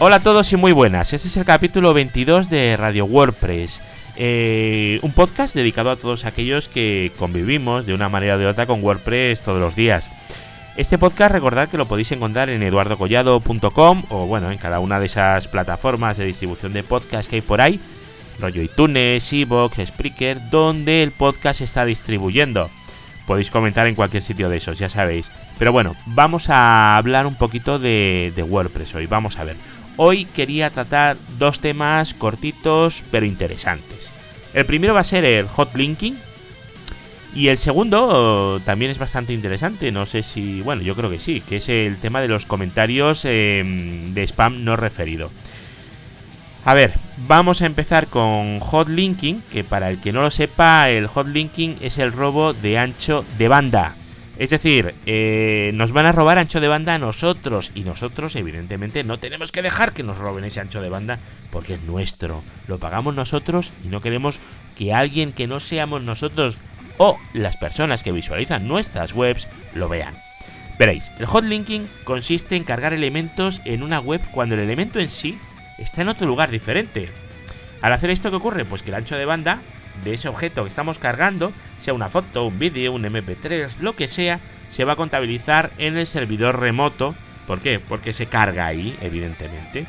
Hola a todos y muy buenas. Este es el capítulo 22 de Radio WordPress. Eh, un podcast dedicado a todos aquellos que convivimos de una manera o de otra con WordPress todos los días. Este podcast recordad que lo podéis encontrar en eduardocollado.com o bueno, en cada una de esas plataformas de distribución de podcast que hay por ahí, rollo iTunes, Evox, Spreaker, donde el podcast se está distribuyendo. Podéis comentar en cualquier sitio de esos, ya sabéis. Pero bueno, vamos a hablar un poquito de, de WordPress hoy. Vamos a ver. Hoy quería tratar dos temas cortitos pero interesantes. El primero va a ser el hot linking. Y el segundo también es bastante interesante. No sé si. Bueno, yo creo que sí. Que es el tema de los comentarios em, de spam no referido. A ver, vamos a empezar con hot linking. Que para el que no lo sepa, el hot linking es el robo de ancho de banda. Es decir, eh, nos van a robar ancho de banda a nosotros y nosotros evidentemente no tenemos que dejar que nos roben ese ancho de banda porque es nuestro. Lo pagamos nosotros y no queremos que alguien que no seamos nosotros o las personas que visualizan nuestras webs lo vean. Veréis, el hot linking consiste en cargar elementos en una web cuando el elemento en sí está en otro lugar diferente. Al hacer esto, ¿qué ocurre? Pues que el ancho de banda de ese objeto que estamos cargando, sea una foto, un vídeo, un MP3, lo que sea, se va a contabilizar en el servidor remoto. ¿Por qué? Porque se carga ahí, evidentemente.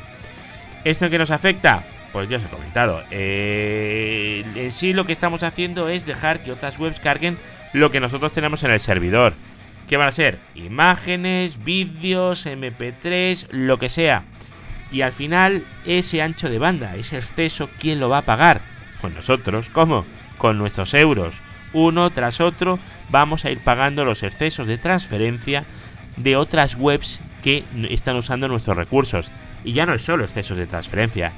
¿Esto en qué nos afecta? Pues ya os he comentado. Eh, en sí lo que estamos haciendo es dejar que otras webs carguen lo que nosotros tenemos en el servidor. ¿Qué van a ser? Imágenes, vídeos, MP3, lo que sea. Y al final, ese ancho de banda, ese exceso, ¿quién lo va a pagar? Pues nosotros, ¿cómo? Con nuestros euros. Uno tras otro vamos a ir pagando los excesos de transferencia de otras webs que están usando nuestros recursos. Y ya no es solo excesos de transferencia,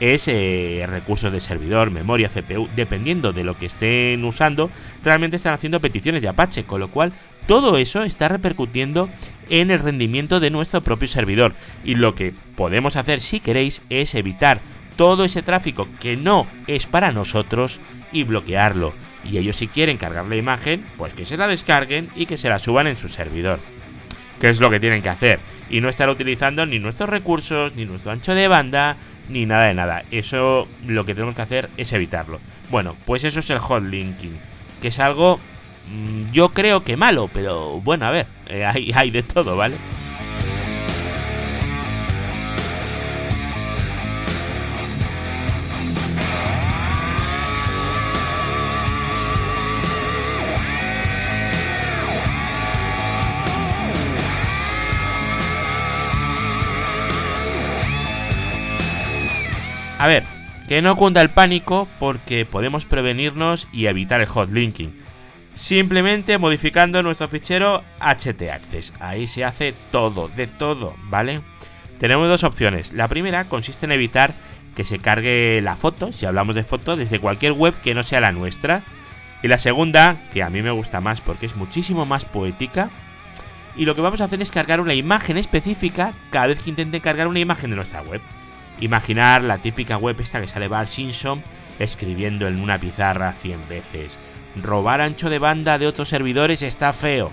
es eh, recursos de servidor, memoria, CPU, dependiendo de lo que estén usando, realmente están haciendo peticiones de Apache, con lo cual todo eso está repercutiendo en el rendimiento de nuestro propio servidor. Y lo que podemos hacer si queréis es evitar todo ese tráfico que no es para nosotros y bloquearlo. Y ellos si quieren cargar la imagen, pues que se la descarguen y que se la suban en su servidor. Que es lo que tienen que hacer. Y no estar utilizando ni nuestros recursos, ni nuestro ancho de banda, ni nada de nada. Eso lo que tenemos que hacer es evitarlo. Bueno, pues eso es el hot linking. Que es algo, mm, yo creo que malo, pero bueno, a ver, eh, hay, hay de todo, ¿vale? A ver, que no cunda el pánico porque podemos prevenirnos y evitar el hot linking. Simplemente modificando nuestro fichero htaccess. Ahí se hace todo, de todo, ¿vale? Tenemos dos opciones. La primera consiste en evitar que se cargue la foto, si hablamos de foto, desde cualquier web que no sea la nuestra. Y la segunda, que a mí me gusta más porque es muchísimo más poética. Y lo que vamos a hacer es cargar una imagen específica cada vez que intente cargar una imagen de nuestra web. Imaginar la típica web esta que sale Bar Simpson escribiendo en una pizarra 100 veces. Robar ancho de banda de otros servidores está feo.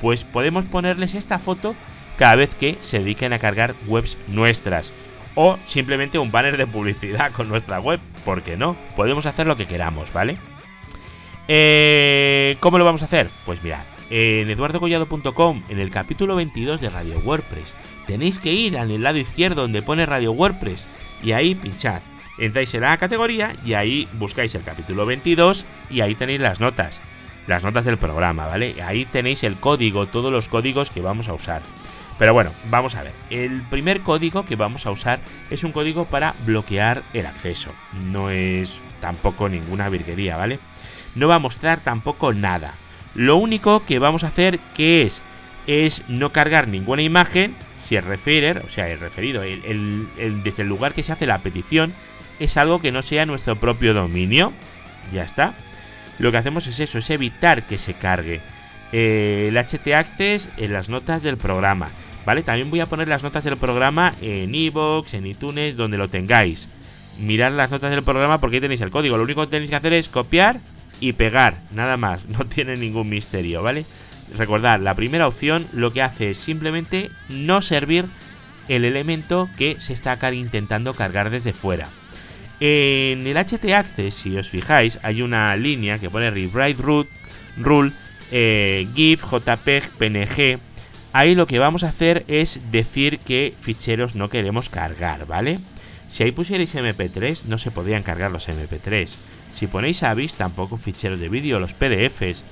Pues podemos ponerles esta foto cada vez que se dediquen a cargar webs nuestras. O simplemente un banner de publicidad con nuestra web. ¿Por qué no? Podemos hacer lo que queramos, ¿vale? Eh, ¿Cómo lo vamos a hacer? Pues mirad, en eduardocollado.com, en el capítulo 22 de Radio WordPress, tenéis que ir al lado izquierdo donde pone Radio WordPress y ahí pinchad. Entráis en la categoría y ahí buscáis el capítulo 22 y ahí tenéis las notas. Las notas del programa, ¿vale? Ahí tenéis el código, todos los códigos que vamos a usar. Pero bueno, vamos a ver. El primer código que vamos a usar es un código para bloquear el acceso. No es tampoco ninguna virguería, ¿vale? No va a mostrar tampoco nada. Lo único que vamos a hacer que es es no cargar ninguna imagen si el referer, o sea, el referido, el, desde el lugar que se hace la petición, es algo que no sea nuestro propio dominio. Ya está. Lo que hacemos es eso, es evitar que se cargue eh, el HT Access en las notas del programa. ¿Vale? También voy a poner las notas del programa en iVoox, en iTunes, donde lo tengáis. Mirad las notas del programa porque ahí tenéis el código. Lo único que tenéis que hacer es copiar y pegar. Nada más. No tiene ningún misterio, ¿vale? Recordad, la primera opción lo que hace es simplemente no servir el elemento que se está intentando cargar desde fuera. En el HT Access, si os fijáis, hay una línea que pone Rewrite Root, Rule, eh, GIF, JPEG, PNG. Ahí lo que vamos a hacer es decir qué ficheros no queremos cargar, ¿vale? Si ahí pusierais MP3, no se podrían cargar los MP3. Si ponéis AVIS, tampoco ficheros de vídeo, los PDFs.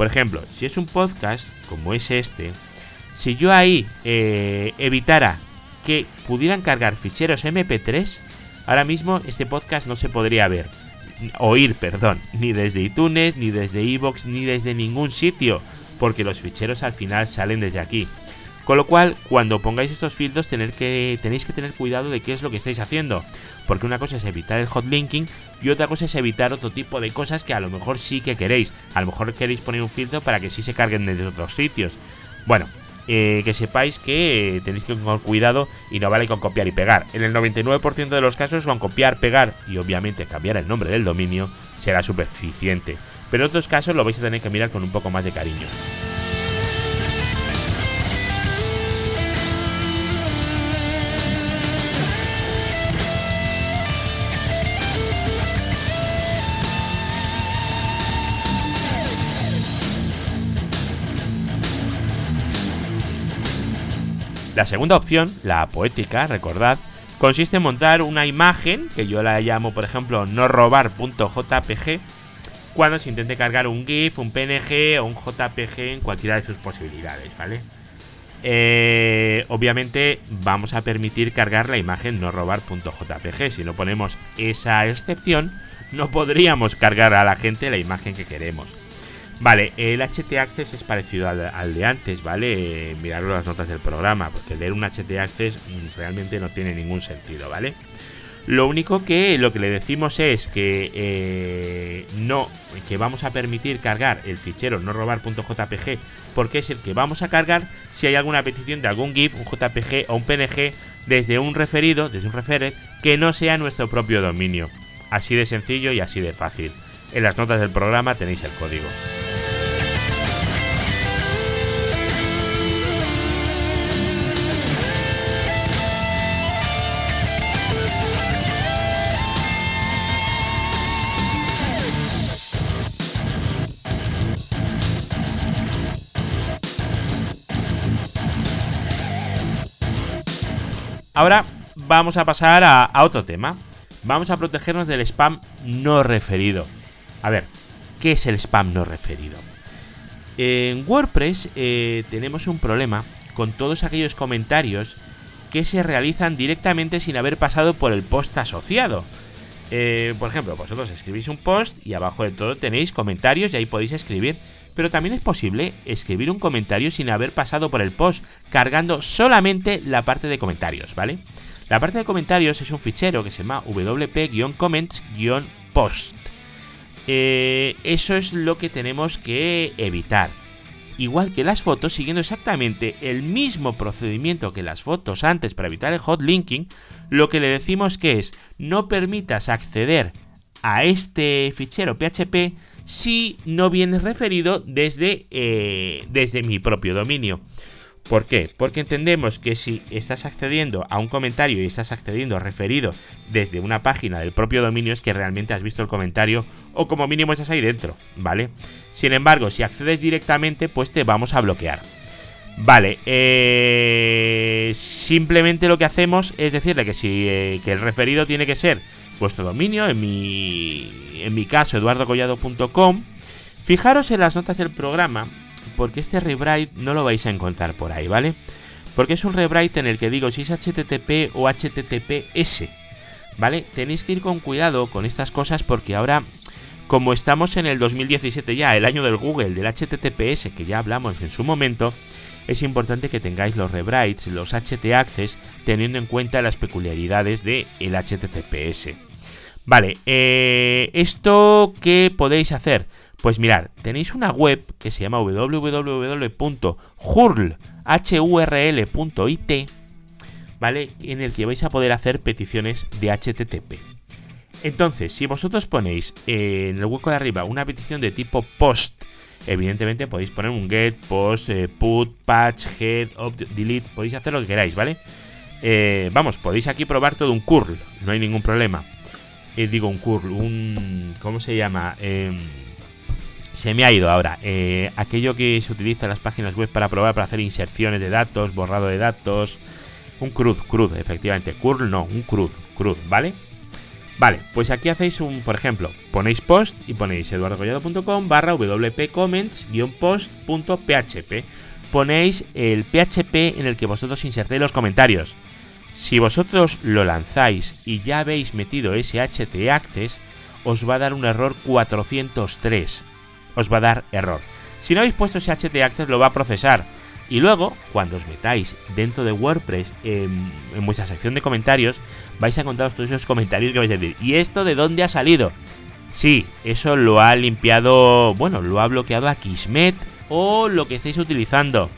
Por ejemplo, si es un podcast, como es este, si yo ahí eh, evitara que pudieran cargar ficheros MP3, ahora mismo este podcast no se podría ver, oír, perdón, ni desde iTunes, ni desde iVoox, ni desde ningún sitio, porque los ficheros al final salen desde aquí. Con lo cual, cuando pongáis estos filtros tener tenéis que tener cuidado de qué es lo que estáis haciendo. Porque una cosa es evitar el hot linking y otra cosa es evitar otro tipo de cosas que a lo mejor sí que queréis. A lo mejor queréis poner un filtro para que sí se carguen desde otros sitios. Bueno, eh, que sepáis que eh, tenéis que con cuidado y no vale con copiar y pegar. En el 99% de los casos con copiar, pegar y obviamente cambiar el nombre del dominio será suficiente. Pero en otros casos lo vais a tener que mirar con un poco más de cariño. La segunda opción, la poética, recordad, consiste en montar una imagen, que yo la llamo por ejemplo no robar.jpg, cuando se intente cargar un GIF, un PNG o un JPG en cualquiera de sus posibilidades, ¿vale? Eh, obviamente vamos a permitir cargar la imagen no robar.jpg. Si no ponemos esa excepción, no podríamos cargar a la gente la imagen que queremos. Vale, el HT Access es parecido al, de antes, ¿vale? Mirad las notas del programa, porque leer un HT Access mm, realmente no tiene ningún sentido, ¿vale? Lo único que lo que le decimos es que eh, no, que vamos a permitir cargar el fichero no robar.jpg porque es el que vamos a cargar si hay alguna petición de algún GIF, un JPG o un PNG desde un referido, desde un referet, que no sea nuestro propio dominio. Así de sencillo y así de fácil. En las notas del programa tenéis el código. Ahora vamos a pasar a, otro tema. Vamos a protegernos del spam no referido. A ver, ¿qué es el spam no referido? En WordPress eh, tenemos un problema con todos aquellos comentarios que se realizan directamente sin haber pasado por el post asociado. Eh, por ejemplo, vosotros escribís un post y abajo de todo tenéis comentarios y ahí podéis escribir pero también es posible escribir un comentario sin haber pasado por el post, cargando solamente la parte de comentarios, ¿vale? La parte de comentarios es un fichero que se llama wp-comments-post. Eh, eso es lo que tenemos que evitar. Igual que las fotos, siguiendo exactamente el mismo procedimiento que las fotos antes para evitar el hot linking, lo que le decimos que es no permitas acceder a este fichero PHP si no viene referido desde, eh, desde mi propio dominio. ¿Por qué? Porque entendemos que si estás accediendo a un comentario y estás accediendo referido desde una página del propio dominio es que realmente has visto el comentario o como mínimo estás ahí dentro, ¿vale? Sin embargo, si accedes directamente, pues te vamos a bloquear. Vale, eh, simplemente lo que hacemos es decirle que si eh, que el referido tiene que ser vuestro dominio, en mi, en mi caso eduardocollado.com. Fijaros en las notas del programa, porque este rewrite no lo vais a encontrar por ahí, ¿vale? Porque es un rewrite en el que digo si es HTTP o HTTPS, ¿vale? Tenéis que ir con cuidado con estas cosas porque ahora, como estamos en el 2017 ya, el año del Google, del HTTPS, que ya hablamos en su momento, es importante que tengáis los rewrites, los HT Access, teniendo en cuenta las peculiaridades del el HTTPS. Vale, eh, ¿esto qué podéis hacer? Pues mirad, tenéis una web que se llama www.hurl.it, ¿vale? En el que vais a poder hacer peticiones de HTTP. Entonces, si vosotros ponéis en el hueco de arriba una petición de tipo post, evidentemente podéis poner un get, post, eh, put, patch, head, delete, podéis hacer lo que queráis, ¿vale? Eh, vamos, podéis aquí probar todo un curl, no hay ningún problema. Eh, digo un curl, un... ¿Cómo se llama? Em, se me ha ido ahora. Eh, aquello que se utiliza en las páginas web para probar, para hacer inserciones de datos, borrado de datos. Un CRUD, CRUD, efectivamente. Curl no, un CRUD, CRUD, ¿vale? Vale, pues aquí hacéis un, por ejemplo, ponéis post y ponéis eduardocollado.com barra wp-comments-post.php. Ponéis el PHP en el que vosotros insertéis los comentarios. Si vosotros lo lanzáis y ya habéis metido ese HT Access, os va a dar un error 403 os va a dar error. Si no habéis puesto ese HT Access lo va a procesar. Y luego, cuando os metáis dentro de WordPress en, vuestra sección de comentarios, vais a encontrar todos esos comentarios que vais a decir. ¿Y esto de dónde ha salido? Sí, eso lo ha limpiado, bueno, lo ha bloqueado a Kismet o lo que estáis utilizando.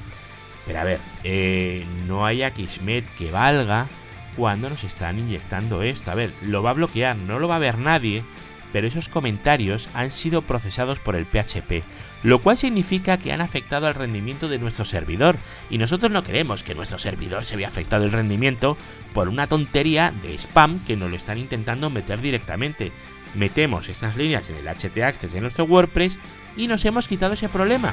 Pero a ver, eh, no hay Kismet que valga cuando nos están inyectando esto. A ver, lo va a bloquear, no lo va a ver nadie pero esos comentarios han sido procesados por el PHP, lo cual significa que han afectado al rendimiento de nuestro servidor, y nosotros no queremos que nuestro servidor se vea afectado el rendimiento por una tontería de spam que nos lo están intentando meter directamente. Metemos estas líneas en el HT Access de nuestro WordPress y nos hemos quitado ese problema.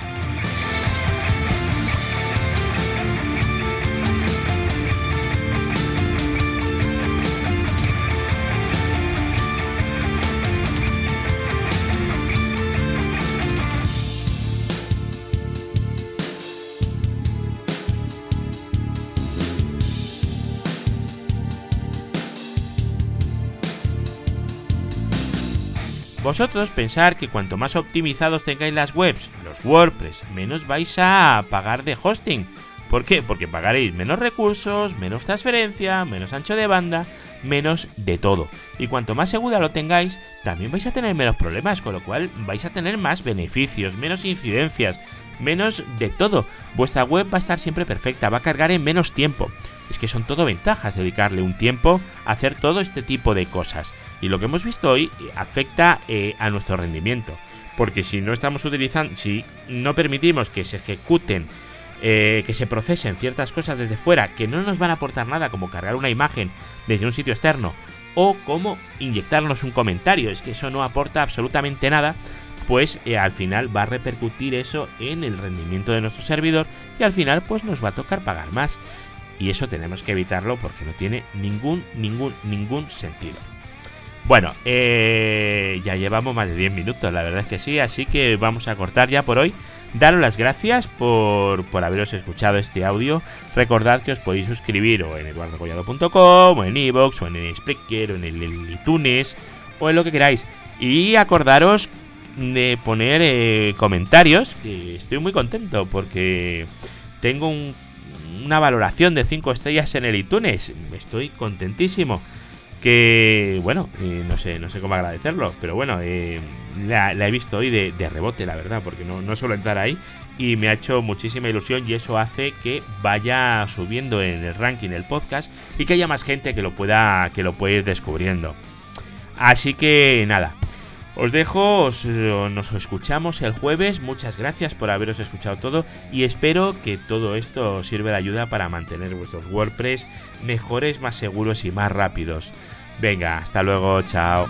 Vosotros pensar que cuanto más optimizados tengáis las webs, los WordPress, menos vais a pagar de hosting. ¿Por qué? Porque pagaréis menos recursos, menos transferencia, menos ancho de banda, menos de todo. Y cuanto más segura lo tengáis, también vais a tener menos problemas, con lo cual vais a tener más beneficios, menos incidencias, menos de todo. Vuestra web va a estar siempre perfecta, va a cargar en menos tiempo. Es que son todo ventajas dedicarle un tiempo a hacer todo este tipo de cosas. Y lo que hemos visto hoy eh, afecta eh, a nuestro rendimiento. Porque si no estamos utilizando, si no permitimos que se ejecuten, eh, que se procesen ciertas cosas desde fuera que no nos van a aportar nada, como cargar una imagen desde un sitio externo, o como inyectarnos un comentario, es que eso no aporta absolutamente nada, pues al final va a repercutir eso en el rendimiento de nuestro servidor y al final pues nos va a tocar pagar más. Y eso tenemos que evitarlo porque no tiene ningún, ningún, ningún sentido. Bueno, eh, ya llevamos más de 10 minutos, la verdad es que sí, así que vamos a cortar ya por hoy. Daros las gracias por, por haberos escuchado este audio. Recordad que os podéis suscribir o en eduardocollado.com, o en iVoox, o en el Spreaker, o en el iTunes, o en lo que queráis. Y acordaros de poner eh, comentarios, que estoy muy contento porque tengo una valoración de 5 estrellas en el iTunes. Estoy contentísimo que bueno, eh, no sé, no sé cómo agradecerlo, pero bueno, eh, la, he visto hoy de, rebote, la verdad, porque no, no suelo entrar ahí y me ha hecho muchísima ilusión y eso hace que vaya subiendo en el ranking el podcast y que haya más gente que lo pueda que lo pueda ir descubriendo. Así que nada, os dejo, nos escuchamos el jueves. Muchas gracias por haberos escuchado todo y espero que todo esto os sirva de ayuda para mantener vuestros WordPress mejores, más seguros y más rápidos. Venga, hasta luego, chao.